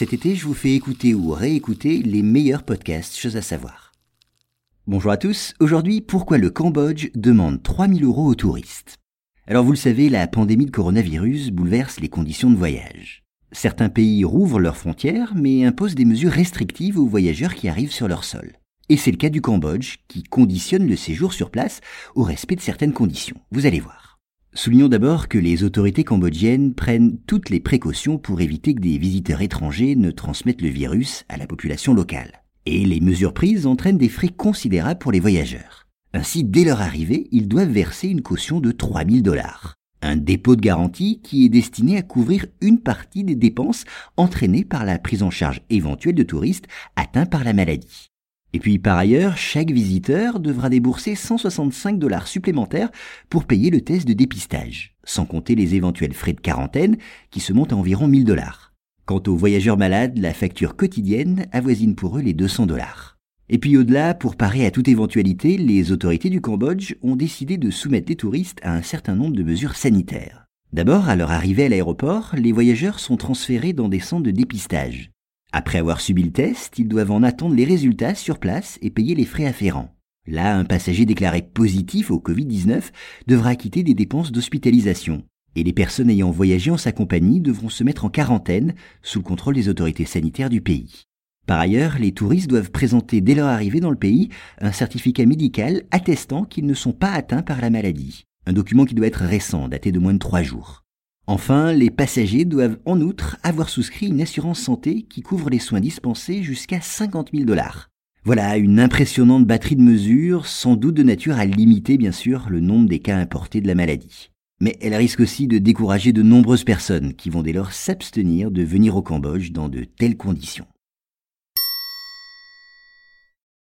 Cet été, je vous fais écouter ou réécouter les meilleurs podcasts, choses à savoir. Bonjour à tous, aujourd'hui, pourquoi le Cambodge demande 3000 euros aux touristes? Alors vous le savez, la pandémie de coronavirus bouleverse les conditions de voyage. Certains pays rouvrent leurs frontières, mais imposent des mesures restrictives aux voyageurs qui arrivent sur leur sol. Et c'est le cas du Cambodge, qui conditionne le séjour sur place au respect de certaines conditions. Vous allez voir. Soulignons d'abord que les autorités cambodgiennes prennent toutes les précautions pour éviter que des visiteurs étrangers ne transmettent le virus à la population locale. Et les mesures prises entraînent des frais considérables pour les voyageurs. Ainsi, dès leur arrivée, ils doivent verser une caution de 3000 dollars. Un dépôt de garantie qui est destiné à couvrir une partie des dépenses entraînées par la prise en charge éventuelle de touristes atteints par la maladie. Et puis par ailleurs, chaque visiteur devra débourser 165 dollars supplémentaires pour payer le test de dépistage, sans compter les éventuels frais de quarantaine qui se montent à environ 1000 dollars. Quant aux voyageurs malades, la facture quotidienne avoisine pour eux les 200 dollars. Et puis au-delà, pour parer à toute éventualité, les autorités du Cambodge ont décidé de soumettre les touristes à un certain nombre de mesures sanitaires. D'abord, à leur arrivée à l'aéroport, les voyageurs sont transférés dans des centres de dépistage. Après avoir subi le test, ils doivent en attendre les résultats sur place et payer les frais afférents. Là, un passager déclaré positif au Covid-19 devra acquitter des dépenses d'hospitalisation. Et les personnes ayant voyagé en sa compagnie devront se mettre en quarantaine sous le contrôle des autorités sanitaires du pays. Par ailleurs, les touristes doivent présenter dès leur arrivée dans le pays un certificat médical attestant qu'ils ne sont pas atteints par la maladie. Un document qui doit être récent, daté de moins de trois jours. Enfin, les passagers doivent en outre avoir souscrit une assurance santé qui couvre les soins dispensés jusqu'à 50 000 dollars. Voilà une impressionnante batterie de mesures, sans doute de nature à limiter bien sûr le nombre des cas importés de la maladie. Mais elle risque aussi de décourager de nombreuses personnes qui vont dès lors s'abstenir de venir au Cambodge dans de telles conditions.